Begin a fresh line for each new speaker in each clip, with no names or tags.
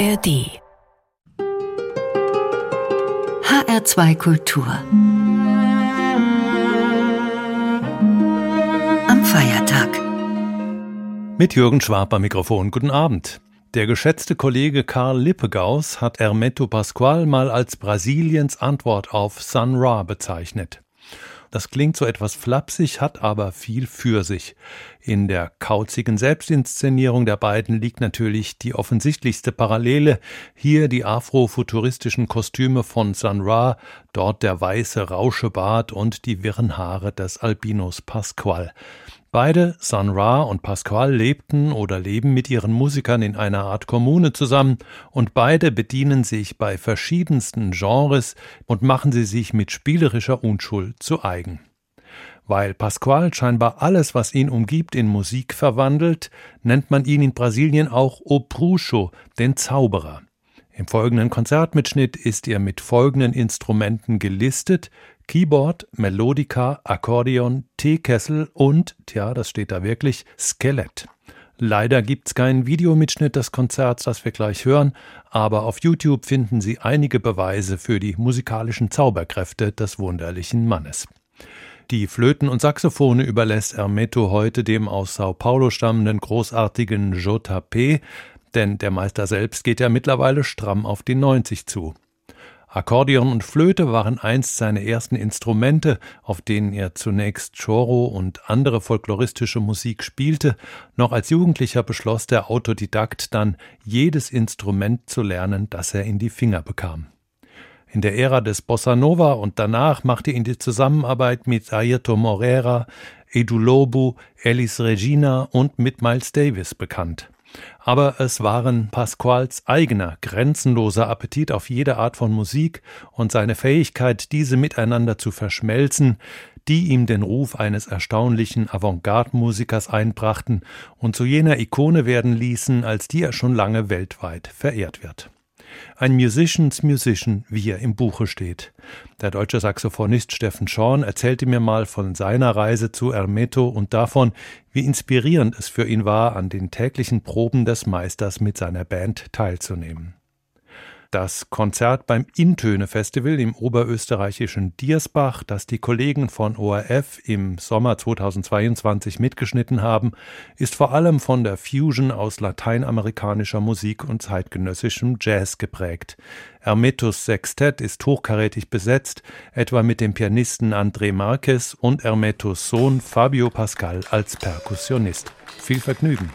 ARD HR2 Kultur Am Feiertag
Mit Jürgen Schwab am Mikrofon. Guten Abend. Der geschätzte Kollege Karl Lippegaus hat Hermeto Pascual mal als Brasiliens Antwort auf Sun Ra bezeichnet. Das klingt so etwas flapsig, hat aber viel für sich. In der kauzigen Selbstinszenierung der beiden liegt natürlich die offensichtlichste Parallele. Hier die afrofuturistischen Kostüme von Sun Ra, dort der weiße Rauschebart und die wirren Haare des Albinos Pasqual. Beide, Sun Ra und Pasquale, lebten oder leben mit ihren Musikern in einer Art Kommune zusammen und beide bedienen sich bei verschiedensten Genres und machen sie sich mit spielerischer Unschuld zu eigen. Weil Pasquale scheinbar alles, was ihn umgibt, in Musik verwandelt, nennt man ihn in Brasilien auch O Bruxo, den Zauberer. Im folgenden Konzertmitschnitt ist er mit folgenden Instrumenten gelistet, Keyboard, Melodica, Akkordeon, Teekessel und, tja, das steht da wirklich, Skelett. Leider gibt's keinen Videomitschnitt des Konzerts, das wir gleich hören, aber auf YouTube finden Sie einige Beweise für die musikalischen Zauberkräfte des wunderlichen Mannes. Die Flöten und Saxophone überlässt Hermeto heute dem aus Sao Paulo stammenden großartigen JP, denn der Meister selbst geht ja mittlerweile stramm auf die 90 zu. Akkordeon und Flöte waren einst seine ersten Instrumente, auf denen er zunächst Choro und andere folkloristische Musik spielte. Noch als Jugendlicher beschloss der Autodidakt dann, jedes Instrument zu lernen, das er in die Finger bekam. In der Ära des Bossa Nova und danach machte ihn die Zusammenarbeit mit Ayrton Moreira, Edu Lobo, Elis Regina und mit Miles Davis bekannt. Aber es waren Pasquals eigener, grenzenloser Appetit auf jede Art von Musik und seine Fähigkeit, diese miteinander zu verschmelzen, die ihm den Ruf eines erstaunlichen Avantgarde-Musikers einbrachten und zu jener Ikone werden ließen, als die er schon lange weltweit verehrt wird. Ein Musicians Musician, wie er im Buche steht. Der deutsche Saxophonist Steffen Schorn erzählte mir mal von seiner Reise zu Ermeto und davon, wie inspirierend es für ihn war, an den täglichen Proben des Meisters mit seiner Band teilzunehmen. Das Konzert beim Intöne Festival im oberösterreichischen Diersbach, das die Kollegen von ORF im Sommer 2022 mitgeschnitten haben, ist vor allem von der Fusion aus lateinamerikanischer Musik und zeitgenössischem Jazz geprägt. Hermetus Sextett ist hochkarätig besetzt, etwa mit dem Pianisten André Marquez und Hermetus Sohn Fabio Pascal als Perkussionist. Viel Vergnügen!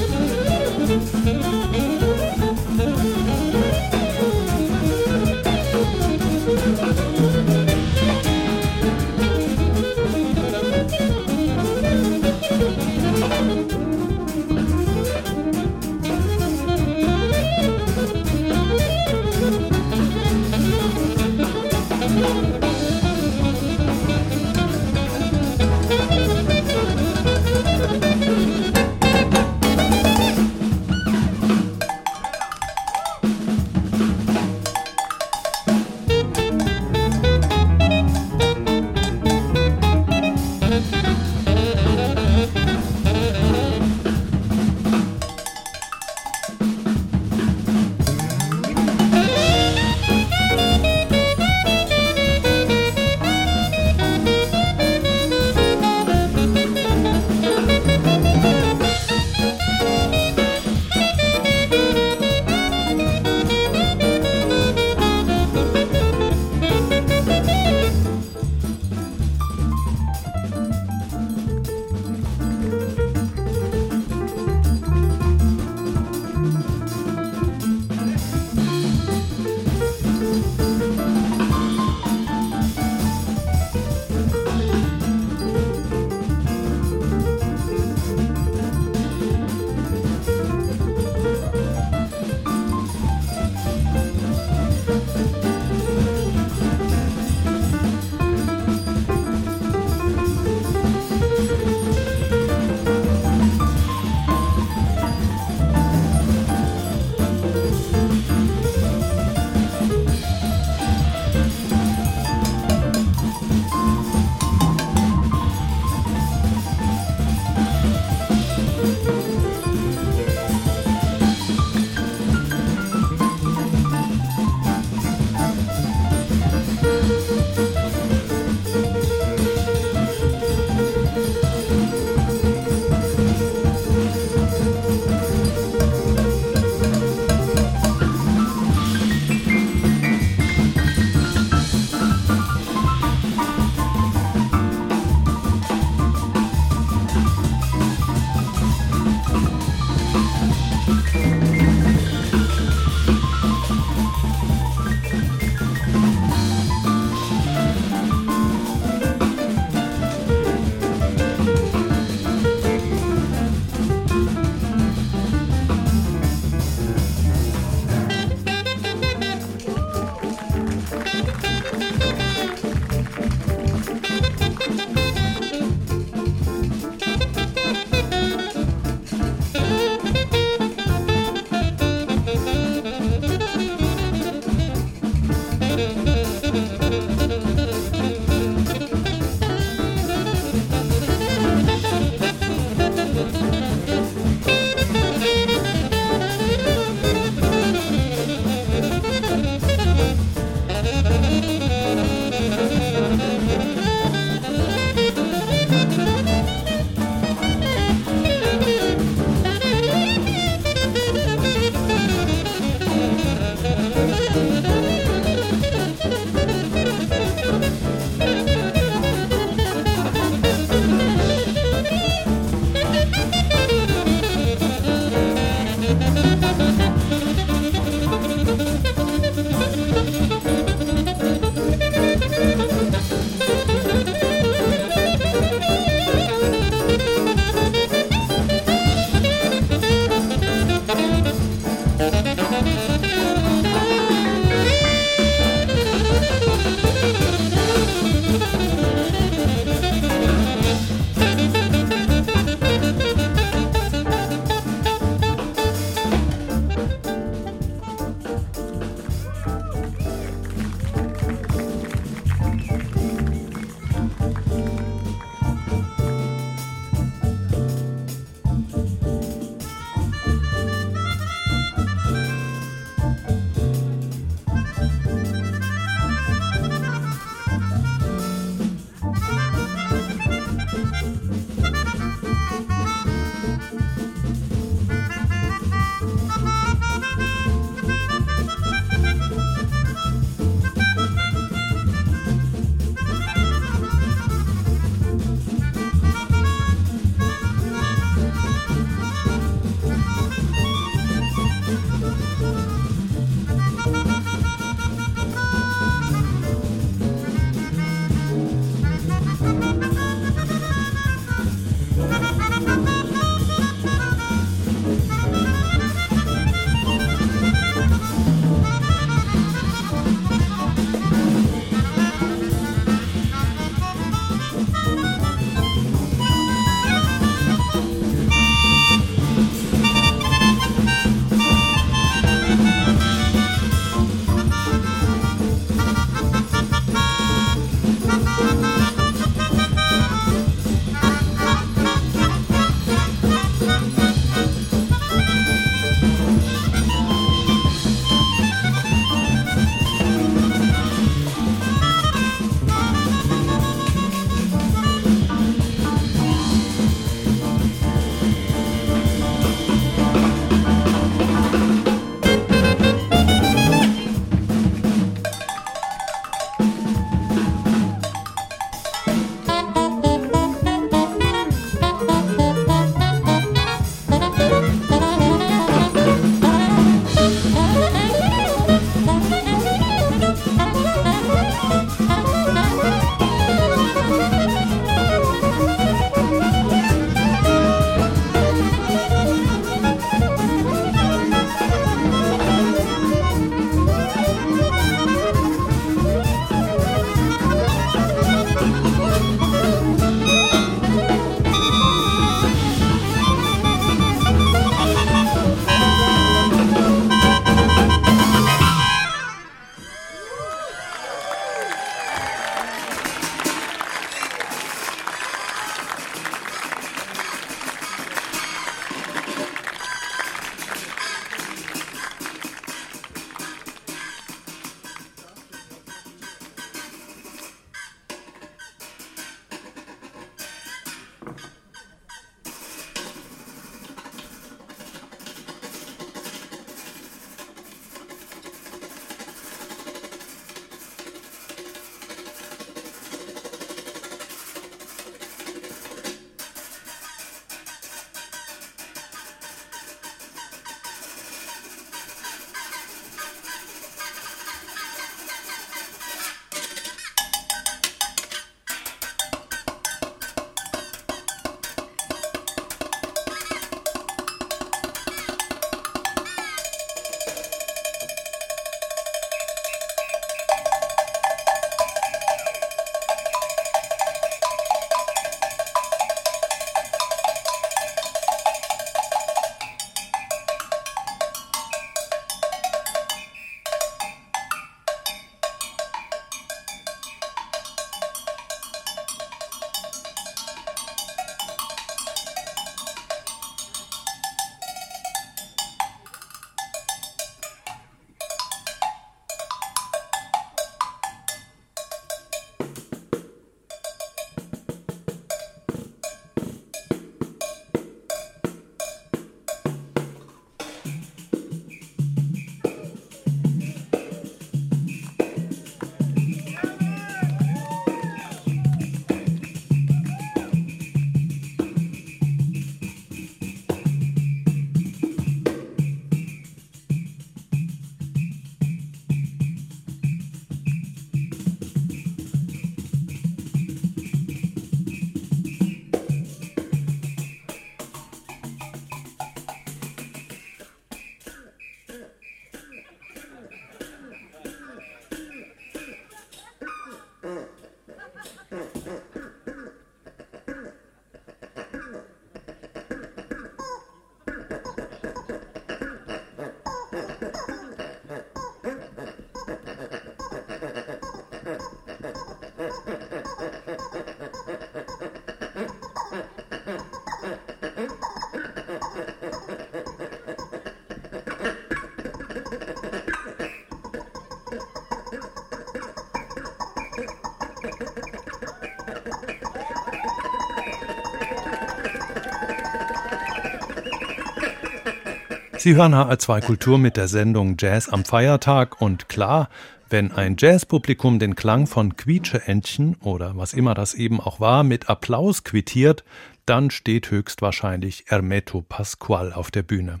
Sie hören HR2 Kultur mit der Sendung Jazz am Feiertag und klar, wenn ein Jazzpublikum den Klang von Quietscheentchen oder was immer das eben auch war mit Applaus quittiert, dann steht höchstwahrscheinlich Hermeto Pasquale auf der Bühne.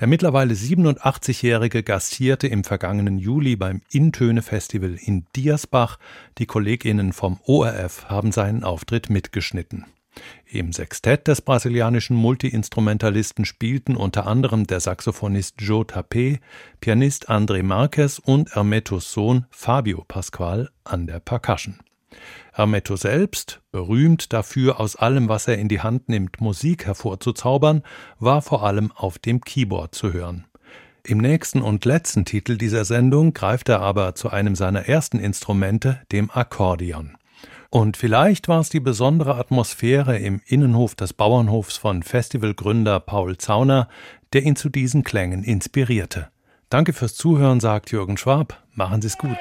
Der mittlerweile 87-Jährige gastierte im vergangenen Juli beim Intöne-Festival in Diersbach. Die KollegInnen vom ORF haben seinen Auftritt mitgeschnitten. Im Sextett des brasilianischen Multiinstrumentalisten spielten unter anderem der Saxophonist Joe Tapé, Pianist André Marquez und Hermetos Sohn Fabio Pasqual an der Percussion. Hermeto selbst, berühmt dafür, aus allem, was er in die Hand nimmt, Musik hervorzuzaubern, war vor allem auf dem Keyboard zu hören. Im nächsten und letzten Titel dieser Sendung greift er aber zu einem seiner ersten Instrumente, dem Akkordeon. Und vielleicht war es die besondere Atmosphäre im Innenhof des Bauernhofs von Festivalgründer Paul Zauner, der ihn zu diesen Klängen inspirierte. Danke fürs Zuhören, sagt Jürgen Schwab. Machen Sie es gut.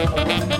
Música